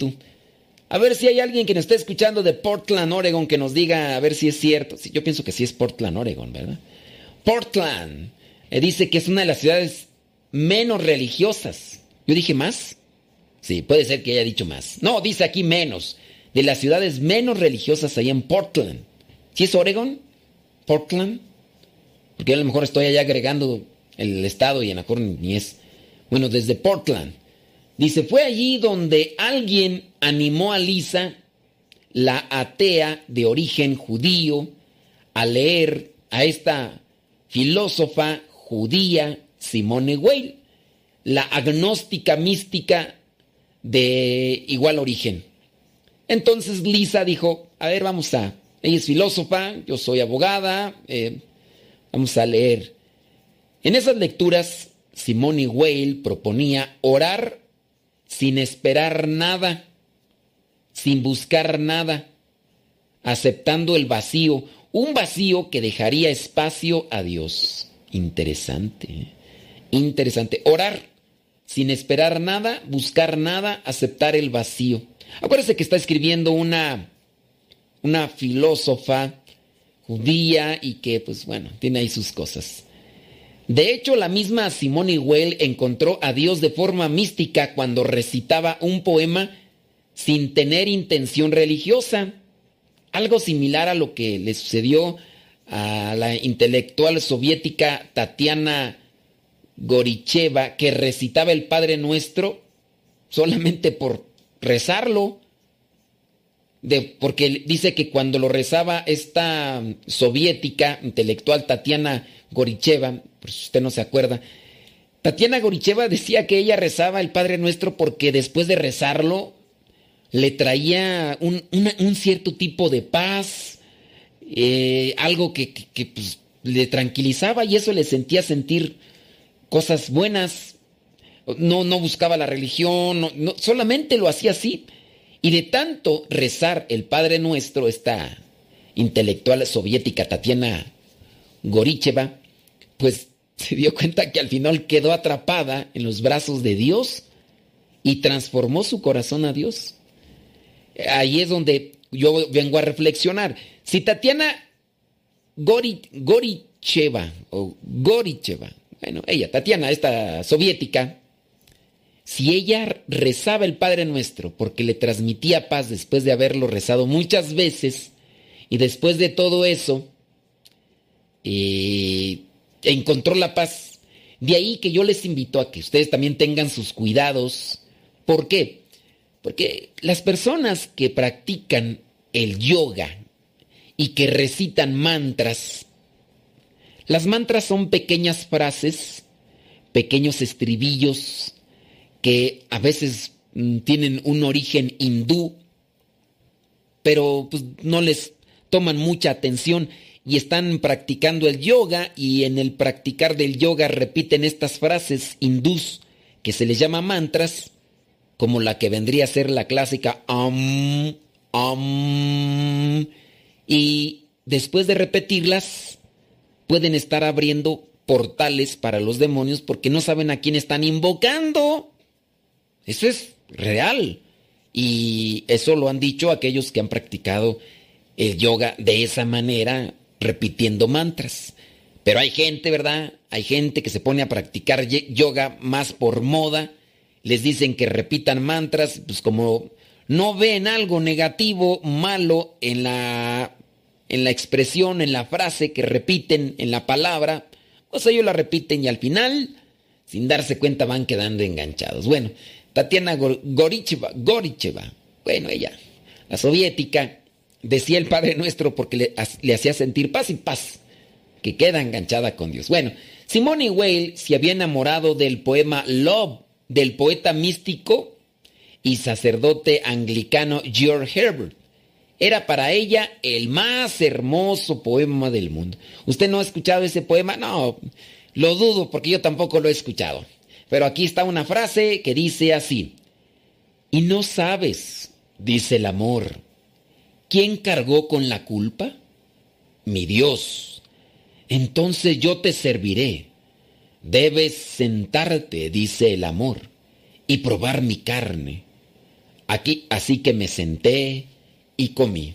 A ver si hay alguien que nos esté escuchando de Portland, Oregon, que nos diga a ver si es cierto. Yo pienso que sí es Portland, Oregon, ¿verdad? Portland. Eh, dice que es una de las ciudades menos religiosas. Yo dije más. Sí, puede ser que haya dicho más. No, dice aquí menos. De las ciudades menos religiosas ahí en Portland. ¿Sí es Oregon? ¿Portland? Porque a lo mejor estoy allá agregando el estado y en Acorn ni es. Bueno, desde Portland. Dice, fue allí donde alguien animó a Lisa, la atea de origen judío, a leer a esta filósofa judía Simone Weil, la agnóstica mística de igual origen. Entonces Lisa dijo, a ver, vamos a, ella es filósofa, yo soy abogada, eh, vamos a leer en esas lecturas, Simone Weil proponía orar sin esperar nada, sin buscar nada, aceptando el vacío, un vacío que dejaría espacio a Dios. Interesante, interesante. Orar sin esperar nada, buscar nada, aceptar el vacío. Acuérdese que está escribiendo una, una filósofa judía y que, pues bueno, tiene ahí sus cosas. De hecho, la misma Simone Weil encontró a Dios de forma mística cuando recitaba un poema sin tener intención religiosa. Algo similar a lo que le sucedió a la intelectual soviética Tatiana Goricheva, que recitaba el Padre Nuestro solamente por rezarlo. De, porque dice que cuando lo rezaba esta soviética intelectual Tatiana Goricheva, por si usted no se acuerda, Tatiana Goricheva decía que ella rezaba el Padre Nuestro porque después de rezarlo le traía un, cierto tipo de paz, eh, algo que, pues, le tranquilizaba y eso le sentía sentir cosas buenas. No, no buscaba la religión, solamente lo hacía así. Y de tanto rezar el Padre Nuestro, esta intelectual soviética Tatiana Goricheva, pues se dio cuenta que al final quedó atrapada en los brazos de Dios y transformó su corazón a Dios. Ahí es donde yo vengo a reflexionar. Si Tatiana Goricheva, o Goricheva, bueno, ella, Tatiana, esta soviética, si ella rezaba el Padre Nuestro porque le transmitía paz después de haberlo rezado muchas veces, y después de todo eso, eh, encontró la paz. De ahí que yo les invito a que ustedes también tengan sus cuidados. ¿Por qué? Porque las personas que practican el yoga y que recitan mantras, las mantras son pequeñas frases, pequeños estribillos que a veces mm, tienen un origen hindú, pero pues, no les toman mucha atención y están practicando el yoga y en el practicar del yoga repiten estas frases hindús que se les llama mantras, como la que vendría a ser la clásica Om, Om, y después de repetirlas pueden estar abriendo portales para los demonios porque no saben a quién están invocando. Eso es real. Y eso lo han dicho aquellos que han practicado el yoga de esa manera, repitiendo mantras. Pero hay gente, ¿verdad? Hay gente que se pone a practicar yoga más por moda. Les dicen que repitan mantras, pues como no ven algo negativo, malo en la, en la expresión, en la frase que repiten, en la palabra, pues ellos la repiten y al final, sin darse cuenta, van quedando enganchados. Bueno, Tatiana Goricheva, Goricheva, bueno, ella, la soviética, decía el Padre Nuestro porque le, hacía sentir paz y paz, que queda enganchada con Dios. Bueno, Simone Weil se había enamorado del poema Love del poeta místico y sacerdote anglicano George Herbert. Era para ella el más hermoso poema del mundo. ¿Usted no ha escuchado ese poema? No, lo dudo porque yo tampoco lo he escuchado. Pero aquí está una frase que dice así. Y no sabes, dice el amor, ¿Quién cargó con la culpa? Mi Dios. Entonces yo te serviré. Debes sentarte, dice el amor, y probar mi carne. Aquí, así que me senté y comí.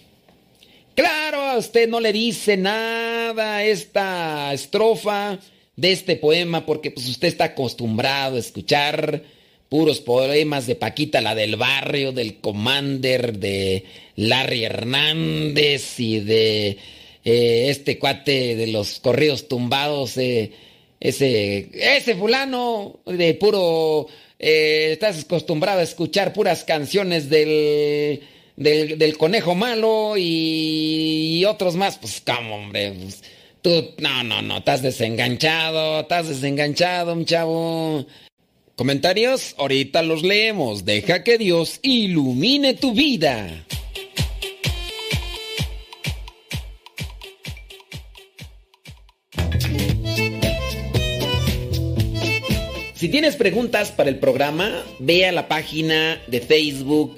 Claro, a usted no le dice nada esta estrofa de este poema porque pues usted está acostumbrado a escuchar puros poemas de Paquita, la del barrio, del Commander, de Larry Hernández y de eh, este cuate de los corridos tumbados, eh, ese, ese fulano de puro... Eh, estás acostumbrado a escuchar puras canciones del, del, conejo malo y, otros más, pues como hombre, pues, tú, no, no, no, estás desenganchado, estás desenganchado, mi chavo. Comentarios, ahorita los leemos. Deja que Dios ilumine tu vida. Si tienes preguntas para el programa, ve a la página de Facebook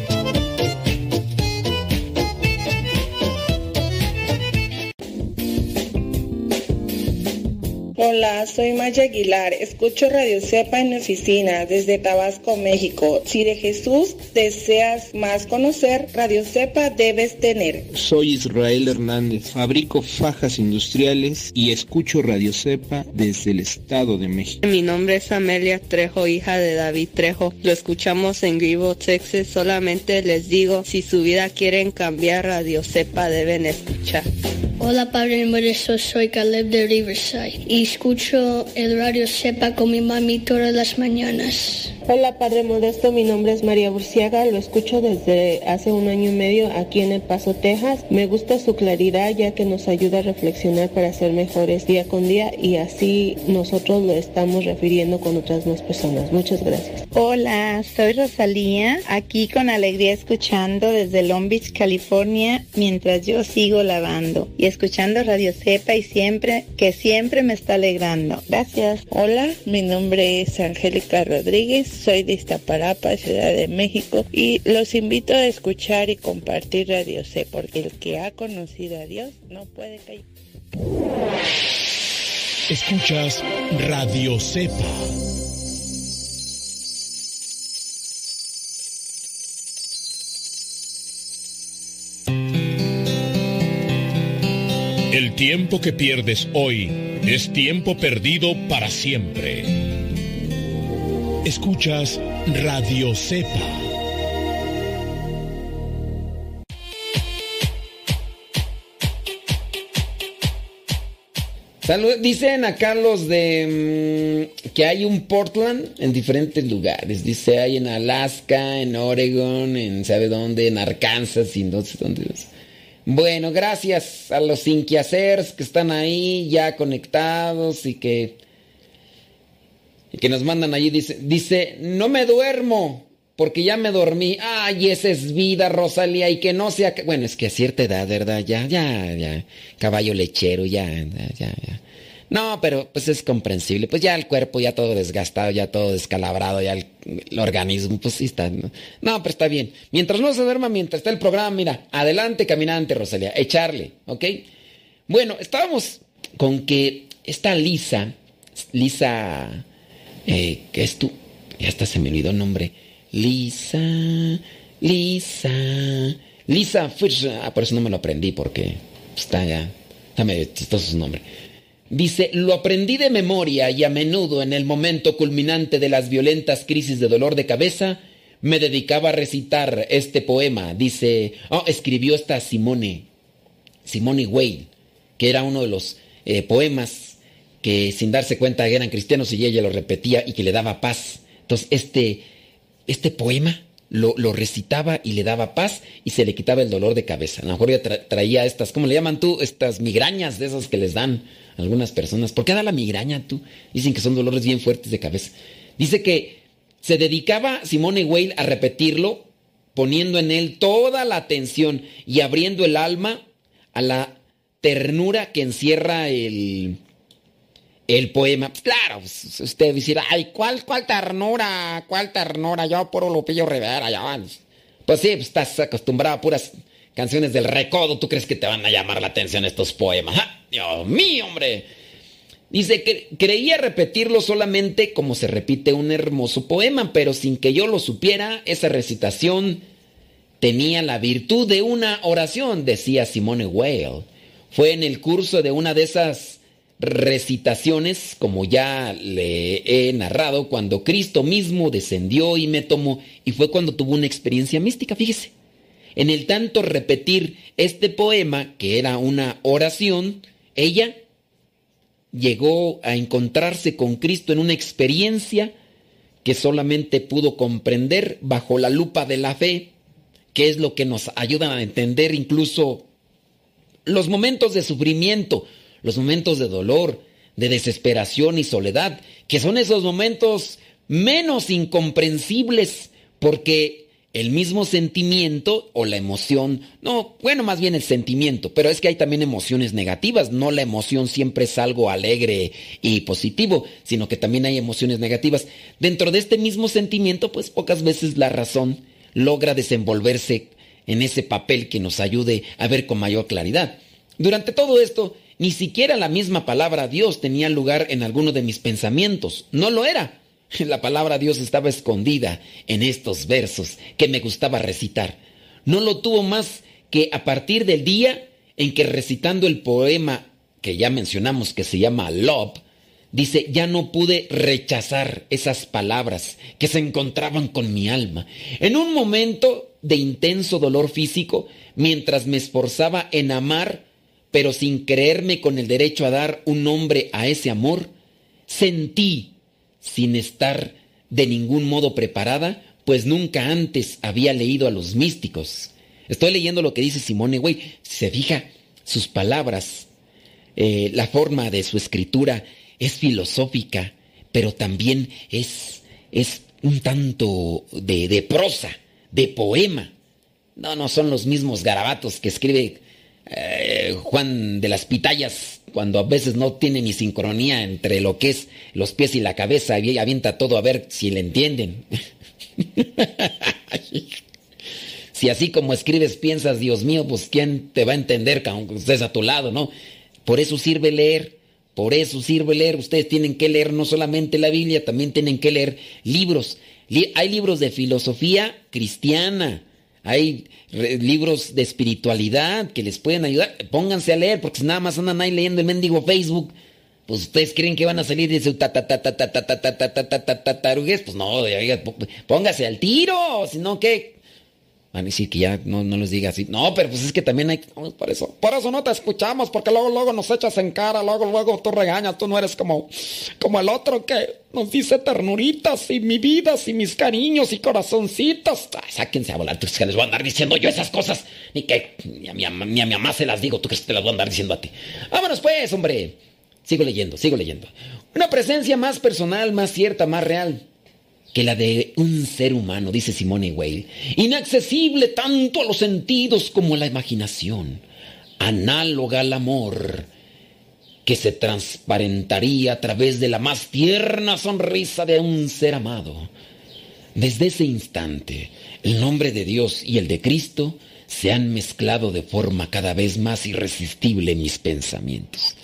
Hola, soy Maya Aguilar. Escucho Radio Cepa en mi oficina desde Tabasco, México. Si de Jesús deseas más conocer, Radio Cepa debes tener. Soy Israel Hernández. Fabrico fajas industriales y escucho Radio Cepa desde el Estado de México. Mi nombre es Amelia Trejo, hija de David Trejo. Lo escuchamos en Grivo, Texas. Solamente les digo, si su vida quieren cambiar, Radio Cepa deben escuchar. Hola Padre Modesto, soy Caleb de Riverside y escucho el radio Sepa con mi mami todas las mañanas. Hola Padre Modesto, mi nombre es María Burciaga, lo escucho desde hace un año y medio aquí en El Paso, Texas. Me gusta su claridad ya que nos ayuda a reflexionar para ser mejores día con día y así nosotros lo estamos refiriendo con otras más personas. Muchas gracias. Hola, soy Rosalía, aquí con alegría escuchando desde Long Beach, California, mientras yo sigo lavando y escuchando Radio Cepa y siempre, que siempre me está alegrando. Gracias. Hola, mi nombre es Angélica Rodríguez, soy de Iztapalapa, Ciudad de México y los invito a escuchar y compartir Radio C porque el que ha conocido a Dios no puede caer. Escuchas Radio Cepa. El tiempo que pierdes hoy es tiempo perdido para siempre. Escuchas Radio Cepa. Dicen acá los de mm, que hay un Portland en diferentes lugares. Dice hay en Alaska, en Oregon, en sabe dónde, en Arkansas y no sé dónde. Bueno, gracias a los inquiacers que están ahí ya conectados y que, y que nos mandan allí. Dice, dice, no me duermo porque ya me dormí. Ay, esa es vida, Rosalía, y que no sea... Bueno, es que a cierta edad, ¿verdad? Ya, ya, ya. Caballo lechero, ya, ya, ya. No, pero pues es comprensible. Pues ya el cuerpo ya todo desgastado, ya todo descalabrado, ya el, el, organismo, pues sí está. No, no, pero está bien. Mientras no se duerma, mientras está el programa, mira, adelante, caminante, Rosalía, echarle, ¿ok? Bueno, estábamos con que esta Lisa, Lisa, eh, que es tú, ya hasta se me olvidó el nombre. Lisa, Lisa, Lisa Fish. Ah, por eso no me lo aprendí, porque está ya, está medio chistoso su nombre. Dice, lo aprendí de memoria y a menudo en el momento culminante de las violentas crisis de dolor de cabeza, me dedicaba a recitar este poema. Dice, oh, escribió esta Simone, Simone Weil, que era uno de los eh, poemas que sin darse cuenta eran cristianos y ella lo repetía y que le daba paz. Entonces, este, este poema lo, lo, recitaba y le daba paz y se le quitaba el dolor de cabeza. A lo mejor traía estas, ¿cómo le llaman tú? Estas migrañas de esas que les dan a algunas personas. ¿Por qué da la migraña tú? Dicen que son dolores bien fuertes de cabeza. Dice que se dedicaba Simone Weil a repetirlo, poniendo en él toda la atención y abriendo el alma a la ternura que encierra el, el poema. Pues claro, usted decir, ay, ¿cuál, cuál ternura? ¿Cuál ternura? Yo puro Lupillo Rivera, ya. Pues sí, pues estás acostumbrado a puras canciones del recodo. ¿Tú crees que te van a llamar la atención estos poemas? ¡Ah! Dios mío, hombre. Dice que creía repetirlo solamente como se repite un hermoso poema, pero sin que yo lo supiera, esa recitación tenía la virtud de una oración, decía Simone Weil. Fue en el curso de una de esas recitaciones, como ya le he narrado, cuando Cristo mismo descendió y me tomó, y fue cuando tuvo una experiencia mística, fíjese. En el tanto repetir este poema, que era una oración, ella llegó a encontrarse con Cristo en una experiencia que solamente pudo comprender bajo la lupa de la fe, que es lo que nos ayuda a entender incluso los momentos de sufrimiento, los momentos de dolor, de desesperación y soledad, que son esos momentos menos incomprensibles, porque el mismo sentimiento o la emoción, no, bueno, más bien el sentimiento, pero es que hay también emociones negativas, no la emoción siempre es algo alegre y positivo, sino que también hay emociones negativas. Dentro de este mismo sentimiento, pues pocas veces la razón logra desenvolverse en ese papel que nos ayude a ver con mayor claridad. Durante todo esto, Ni siquiera la misma palabra Dios tenía lugar en alguno de mis pensamientos. No lo era. La palabra Dios estaba escondida en estos versos que me gustaba recitar. No lo tuvo más que a partir del día en que recitando el poema que ya mencionamos que se llama Love, dice, ya no pude rechazar esas palabras que se encontraban con mi alma. En un momento de intenso dolor físico, mientras me esforzaba en amar, pero sin creerme con el derecho a dar un nombre a ese amor, sentí, sin estar de ningún modo preparada, pues nunca antes había leído a los místicos. Estoy leyendo lo que dice Simone Weil. Si se fija, sus palabras, eh, la forma de su escritura es filosófica, pero también es, es un tanto de, de prosa, de poema. No, no son los mismos garabatos que escribe eh, Juan de las Pitayas cuando a veces no tiene ni sincronía entre lo que es los pies y la cabeza y avienta todo a ver si le entienden. si así como escribes piensas, Dios mío, pues quién te va a entender aunque estés a tu lado, ¿no? Por eso sirve leer, por eso sirve leer. Ustedes tienen que leer no solamente la Biblia, también tienen que leer libros. hay libros de filosofía cristiana, hay libros de espiritualidad que les pueden ayudar. Pónganse a leer, porque si nada más andan ahí leyendo el mendigo Facebook, pues ustedes creen que van a salir de su tarugués. Pues no, póngase al tiro, si no, ¿qué? Van a decir que ya no, no les diga así. No, pero pues es que también hay... por eso. Por eso no te escuchamos, porque luego, luego nos echas en cara, luego, luego tú regañas, tú no eres como, como el otro que nos dice ternuritas y mi vida y mis cariños y corazoncitos. sáquense a volar, tú que les voy a andar diciendo yo esas cosas. Ni que ni a, mi, ni a mi mamá se las digo, tú crees que te las voy a andar diciendo a ti. Vámonos pues, hombre. Sigo leyendo, sigo leyendo. Una presencia más personal, más cierta, más real que la de un ser humano, dice Simone Weil, inaccesible tanto a los sentidos como a la imaginación, análoga al amor, que se transparentaría a través de la más tierna sonrisa de un ser amado. Desde ese instante, el nombre de Dios y el de Cristo se han mezclado de forma cada vez más irresistible en mis pensamientos.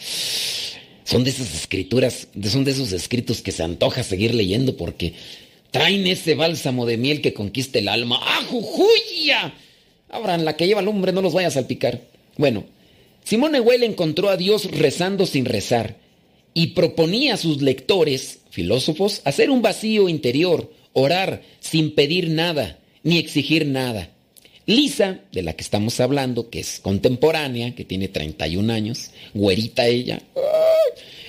Son de esas escrituras, son de esos escritos que se antoja seguir leyendo porque Traen ese bálsamo de miel que conquista el alma. ¡Ah, jujuya! Abran la que lleva el hombre, no los vaya a salpicar. Bueno, Simone Weil encontró a Dios rezando sin rezar y proponía a sus lectores, filósofos, hacer un vacío interior, orar sin pedir nada, ni exigir nada. Lisa, de la que estamos hablando, que es contemporánea, que tiene 31 años, güerita ella,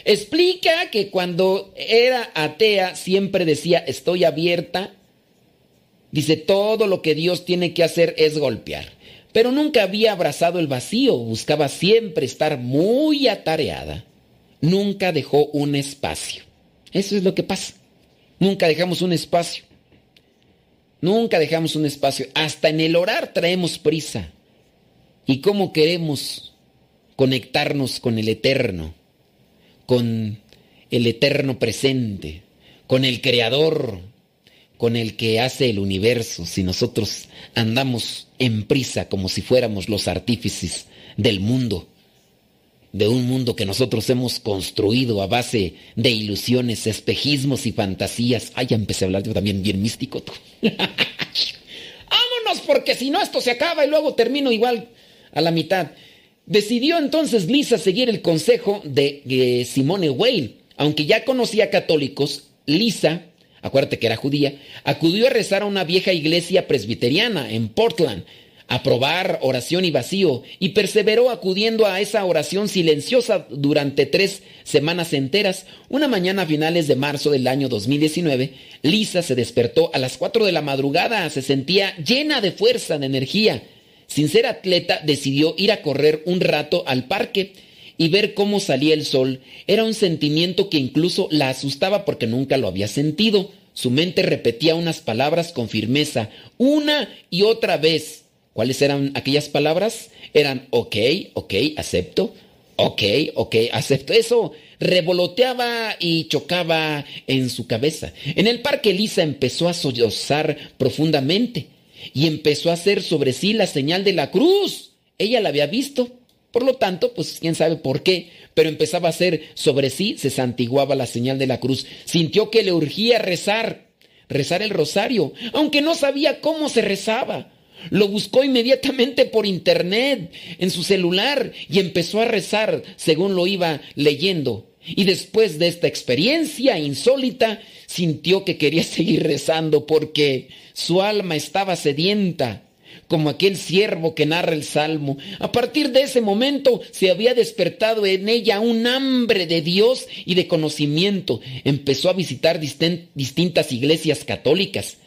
Explica que cuando era atea siempre decía, estoy abierta. Dice, todo lo que Dios tiene que hacer es golpear. Pero nunca había abrazado el vacío, buscaba siempre estar muy atareada. Nunca dejó un espacio. Eso es lo que pasa. Nunca dejamos un espacio. Nunca dejamos un espacio. Hasta en el orar traemos prisa. ¿Y cómo queremos conectarnos con el eterno? Con el eterno presente, con el creador, con el que hace el universo, si nosotros andamos en prisa como si fuéramos los artífices del mundo, de un mundo que nosotros hemos construido a base de ilusiones, espejismos y fantasías. Ay, ya empecé a hablar yo también bien místico. Vámonos, porque si no esto se acaba y luego termino igual a la mitad. Decidió entonces Lisa seguir el consejo de Simone Weil. Aunque ya conocía católicos, Lisa, acuérdate que era judía, acudió a rezar a una vieja iglesia presbiteriana en Portland, a probar oración y vacío, y perseveró acudiendo a esa oración silenciosa durante tres semanas enteras. Una mañana a finales de marzo del año 2019, Lisa se despertó a las cuatro de la madrugada, se sentía llena de fuerza, de energía sin ser atleta, decidió ir a correr un rato al parque y ver cómo salía el sol. Era un sentimiento que incluso la asustaba porque nunca lo había sentido. Su mente repetía unas palabras con firmeza, una y otra vez. ¿Cuáles eran aquellas palabras? Eran ok, ok, acepto, ok, ok, acepto. Eso revoloteaba y chocaba en su cabeza. En el parque Lisa empezó a sollozar profundamente y empezó a hacer sobre sí la señal de la cruz. Ella la había visto Por lo tanto, pues quién sabe por qué, pero empezaba a hacer sobre sí, se santiguaba la señal de la cruz. Sintió que le urgía rezar, rezar el rosario, aunque no sabía cómo se rezaba. Lo buscó inmediatamente por internet, en su celular, y empezó a rezar según lo iba leyendo. Y después de esta experiencia insólita, sintió que quería seguir rezando porque su alma estaba sedienta, como aquel siervo que narra el Salmo. A partir de ese momento se había despertado en ella un hambre de Dios y de conocimiento. Empezó a visitar distintas iglesias católicas.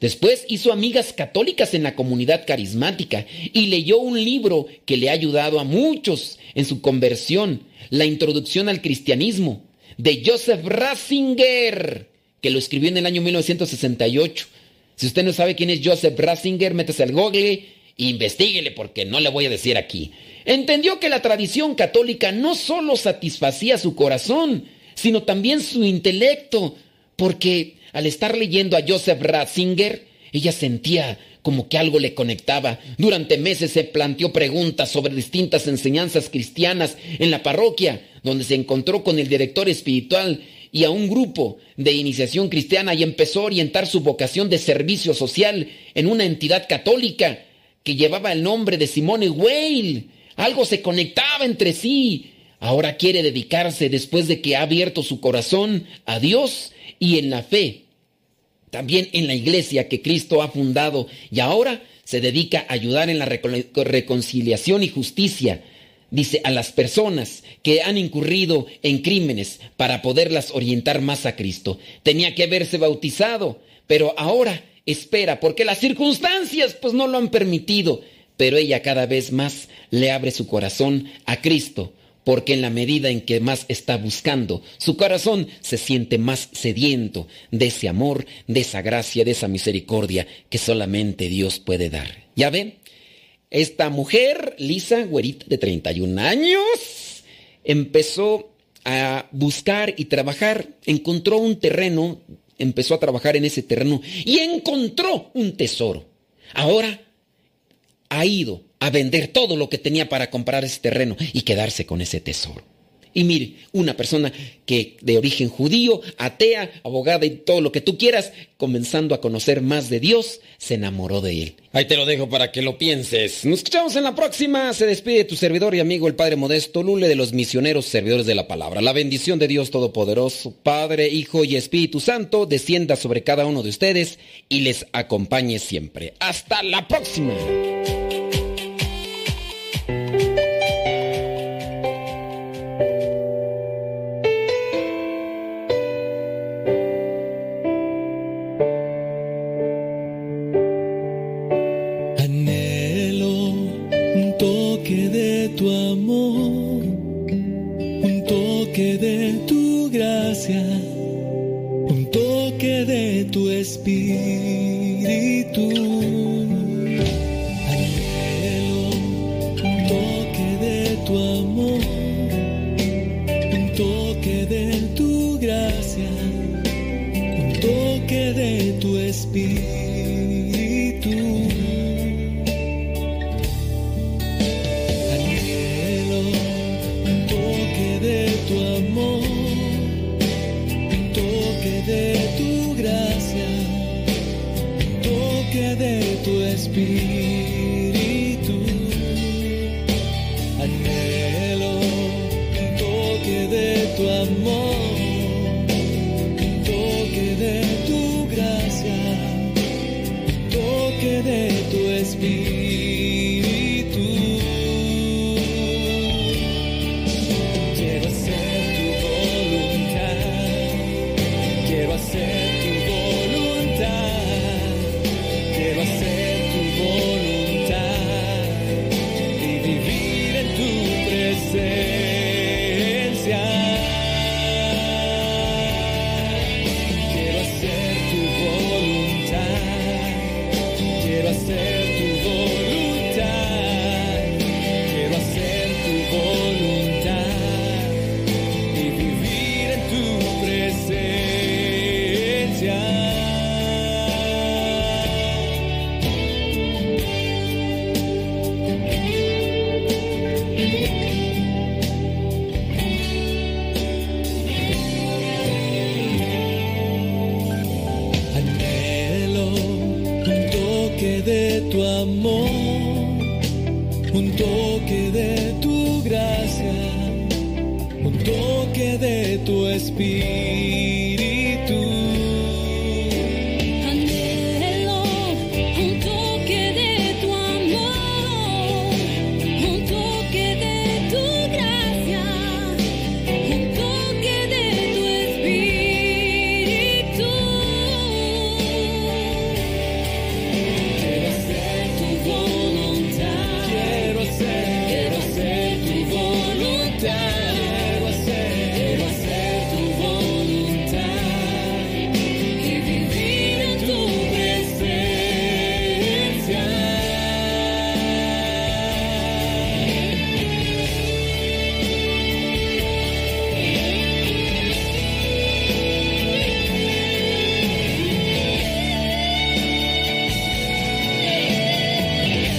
Después hizo amigas católicas en la comunidad carismática y leyó un libro que le ha ayudado a muchos en su conversión, La Introducción al Cristianismo, de Joseph Ratzinger, que lo escribió en el año 1968. Si usted no sabe quién es Joseph Ratzinger, métese al Google e investiguele porque no le voy a decir aquí. Entendió que la tradición católica no solo satisfacía su corazón, sino también su intelecto, porque al estar leyendo a Joseph Ratzinger, ella sentía como que algo le conectaba. Durante meses se planteó preguntas sobre distintas enseñanzas cristianas en la parroquia, donde se encontró con el director espiritual y a un grupo de iniciación cristiana y empezó a orientar su vocación de servicio social en una entidad católica que llevaba el nombre de Simone Weil. Algo se conectaba entre sí. Ahora quiere dedicarse después de que ha abierto su corazón a Dios y en la fe también en la iglesia que Cristo ha fundado y ahora se dedica a ayudar en la reconciliación y justicia, dice, a las personas que han incurrido en crímenes para poderlas orientar más a Cristo. Tenía que haberse bautizado, pero ahora espera, porque las circunstancias pues no lo han permitido, pero ella cada vez más le abre su corazón a Cristo porque en la medida en que más está buscando, su corazón se siente más sediento de ese amor, de esa gracia, de esa misericordia que solamente Dios puede dar. ¿Ya ven? Esta mujer, Lisa, güerita de 31 años, empezó a buscar y trabajar, encontró un terreno, empezó a trabajar en ese terreno y encontró un tesoro. Ahora ha ido a vender todo lo que tenía para comprar ese terreno y quedarse con ese tesoro. Y mire, una persona que de origen judío, atea, abogada y todo lo que tú quieras, comenzando a conocer más de Dios, se enamoró de él. Ahí te lo dejo para que lo pienses. Nos escuchamos en la próxima. Se despide tu servidor y amigo el Padre Modesto Lule de los misioneros servidores de la palabra. La bendición de Dios Todopoderoso, Padre, Hijo y Espíritu Santo, descienda sobre cada uno de ustedes y les acompañe siempre. Hasta la próxima. que de tu espíritu.